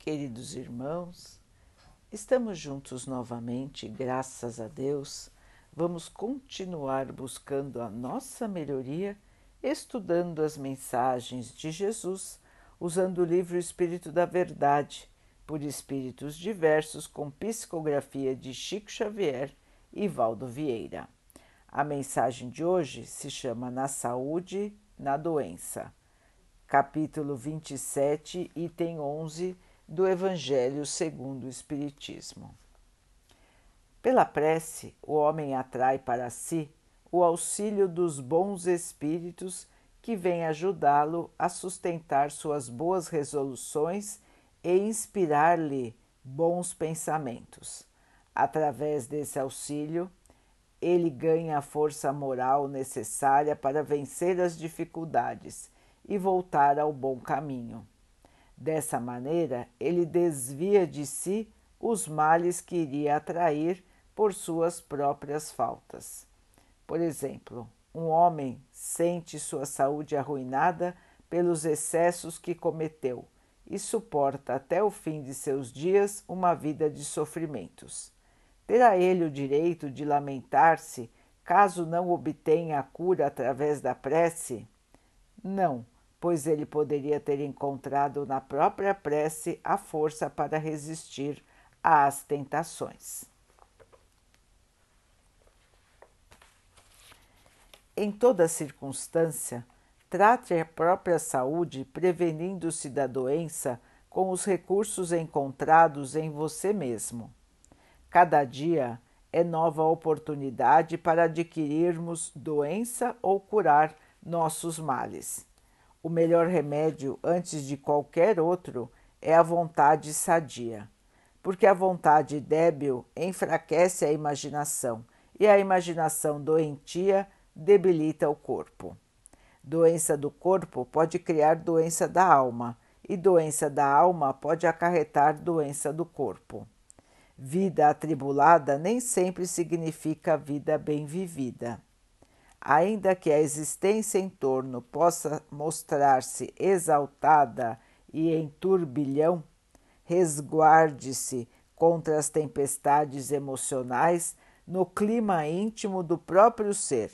Queridos irmãos, estamos juntos novamente, graças a Deus. Vamos continuar buscando a nossa melhoria, estudando as mensagens de Jesus, usando o livro Espírito da Verdade, por espíritos diversos, com psicografia de Chico Xavier e Valdo Vieira. A mensagem de hoje se chama Na Saúde, na Doença. Capítulo 27, item 11 do Evangelho segundo o Espiritismo. Pela prece, o homem atrai para si o auxílio dos bons espíritos que vêm ajudá-lo a sustentar suas boas resoluções e inspirar-lhe bons pensamentos. Através desse auxílio, ele ganha a força moral necessária para vencer as dificuldades e voltar ao bom caminho. Dessa maneira, ele desvia de si os males que iria atrair por suas próprias faltas. Por exemplo, um homem sente sua saúde arruinada pelos excessos que cometeu e suporta até o fim de seus dias uma vida de sofrimentos. Terá ele o direito de lamentar-se caso não obtenha a cura através da prece? Não pois ele poderia ter encontrado na própria prece a força para resistir às tentações. Em toda circunstância, trate a própria saúde prevenindo-se da doença com os recursos encontrados em você mesmo. Cada dia é nova oportunidade para adquirirmos doença ou curar nossos males. O melhor remédio antes de qualquer outro é a vontade sadia, porque a vontade débil enfraquece a imaginação e a imaginação doentia debilita o corpo. Doença do corpo pode criar doença da alma, e doença da alma pode acarretar doença do corpo. Vida atribulada nem sempre significa vida bem vivida. Ainda que a existência em torno possa mostrar-se exaltada e em turbilhão, resguarde-se contra as tempestades emocionais no clima íntimo do próprio ser,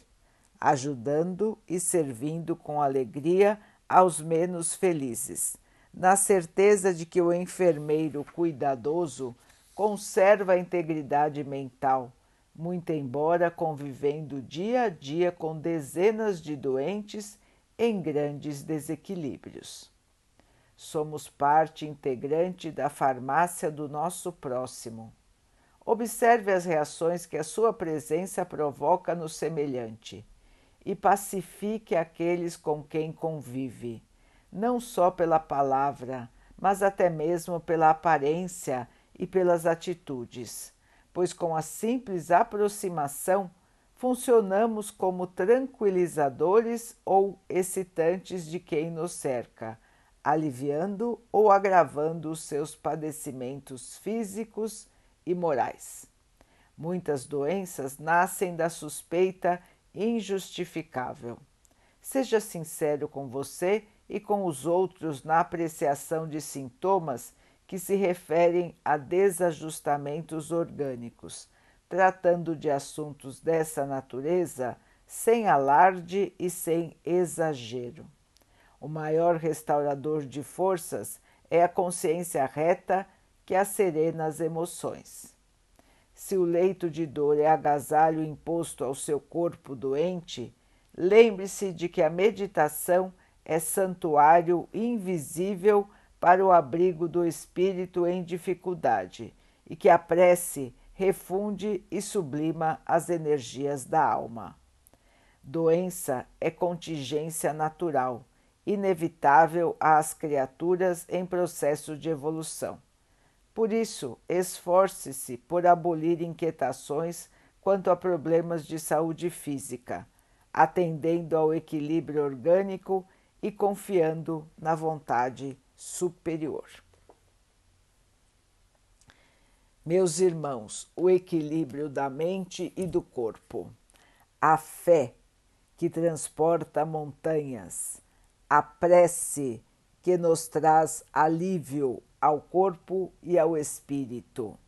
ajudando e servindo com alegria aos menos felizes, na certeza de que o enfermeiro cuidadoso conserva a integridade mental muito embora convivendo dia a dia com dezenas de doentes em grandes desequilíbrios. Somos parte integrante da farmácia do nosso próximo. Observe as reações que a sua presença provoca no semelhante e pacifique aqueles com quem convive, não só pela palavra, mas até mesmo pela aparência e pelas atitudes pois com a simples aproximação funcionamos como tranquilizadores ou excitantes de quem nos cerca, aliviando ou agravando os seus padecimentos físicos e morais. Muitas doenças nascem da suspeita injustificável. Seja sincero com você e com os outros na apreciação de sintomas que se referem a desajustamentos orgânicos, tratando de assuntos dessa natureza sem alarde e sem exagero. O maior restaurador de forças é a consciência reta que acerena as emoções. Se o leito de dor é agasalho imposto ao seu corpo doente, lembre-se de que a meditação é santuário invisível para o abrigo do espírito em dificuldade e que a prece refunde e sublima as energias da alma. Doença é contingência natural, inevitável às criaturas em processo de evolução. Por isso, esforce-se por abolir inquietações quanto a problemas de saúde física, atendendo ao equilíbrio orgânico e confiando na vontade superior. Meus irmãos, o equilíbrio da mente e do corpo, a fé que transporta montanhas, a prece que nos traz alívio ao corpo e ao espírito.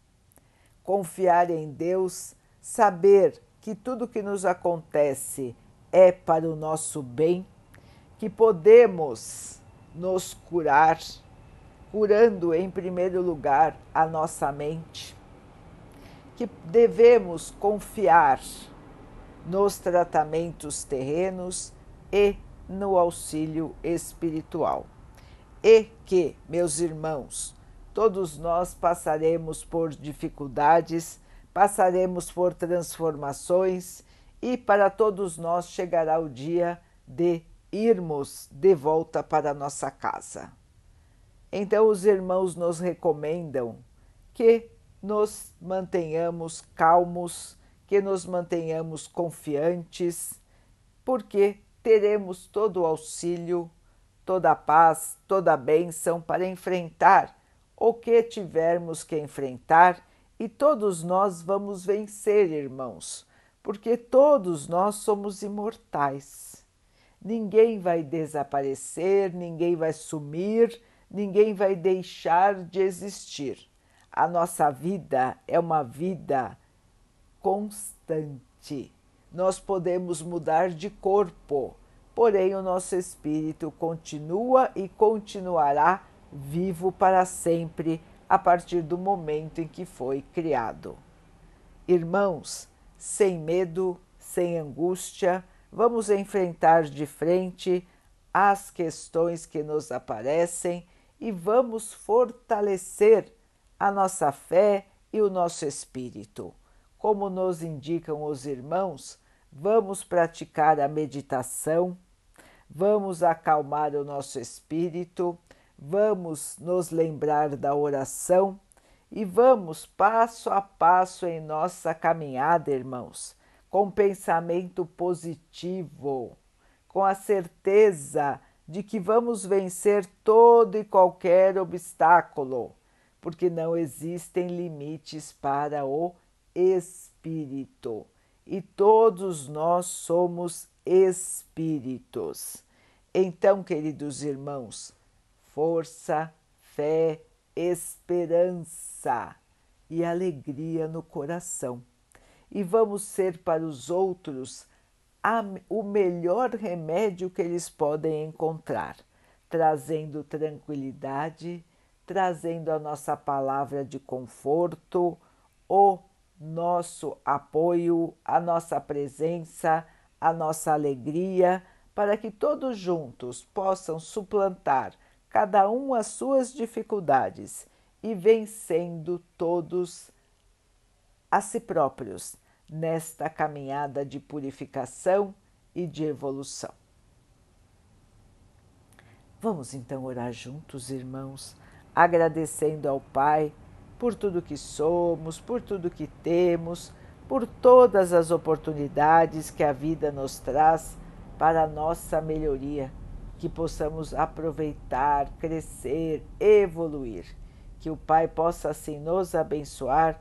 Confiar em Deus, saber que tudo que nos acontece é para o nosso bem, que podemos nos curar, curando em primeiro lugar a nossa mente, que devemos confiar nos tratamentos terrenos e no auxílio espiritual. E que, meus irmãos, todos nós passaremos por dificuldades, passaremos por transformações e para todos nós chegará o dia de irmos de volta para nossa casa. Então, os irmãos nos recomendam que nos mantenhamos calmos, que nos mantenhamos confiantes, porque teremos todo o auxílio, toda a paz, toda a bênção para enfrentar o que tivermos que enfrentar e todos nós vamos vencer, irmãos, porque todos nós somos imortais. Ninguém vai desaparecer, ninguém vai sumir, ninguém vai deixar de existir. A nossa vida é uma vida constante nós podemos mudar de corpo, porém o nosso espírito continua e continuará vivo para sempre a partir do momento em que foi criado. Irmãos, sem medo, sem angústia, vamos enfrentar de frente as questões que nos aparecem e vamos fortalecer a nossa fé e o nosso espírito. Como nos indicam os irmãos, vamos praticar a meditação, vamos acalmar o nosso espírito, vamos nos lembrar da oração e vamos passo a passo em nossa caminhada, irmãos, com pensamento positivo, com a certeza de que vamos vencer todo e qualquer obstáculo, porque não existem limites para o espírito e todos nós somos espíritos. Então, queridos irmãos, força, fé, esperança e alegria no coração. E vamos ser para os outros a, o melhor remédio que eles podem encontrar, trazendo tranquilidade, trazendo a nossa palavra de conforto, o nosso apoio, a nossa presença, a nossa alegria, para que todos juntos possam suplantar cada um as suas dificuldades e vencendo todos a si próprios nesta caminhada de purificação e de evolução. Vamos então orar juntos, irmãos, agradecendo ao Pai por tudo que somos, por tudo que temos, por todas as oportunidades que a vida nos traz para a nossa melhoria, que possamos aproveitar, crescer, evoluir. Que o Pai possa assim nos abençoar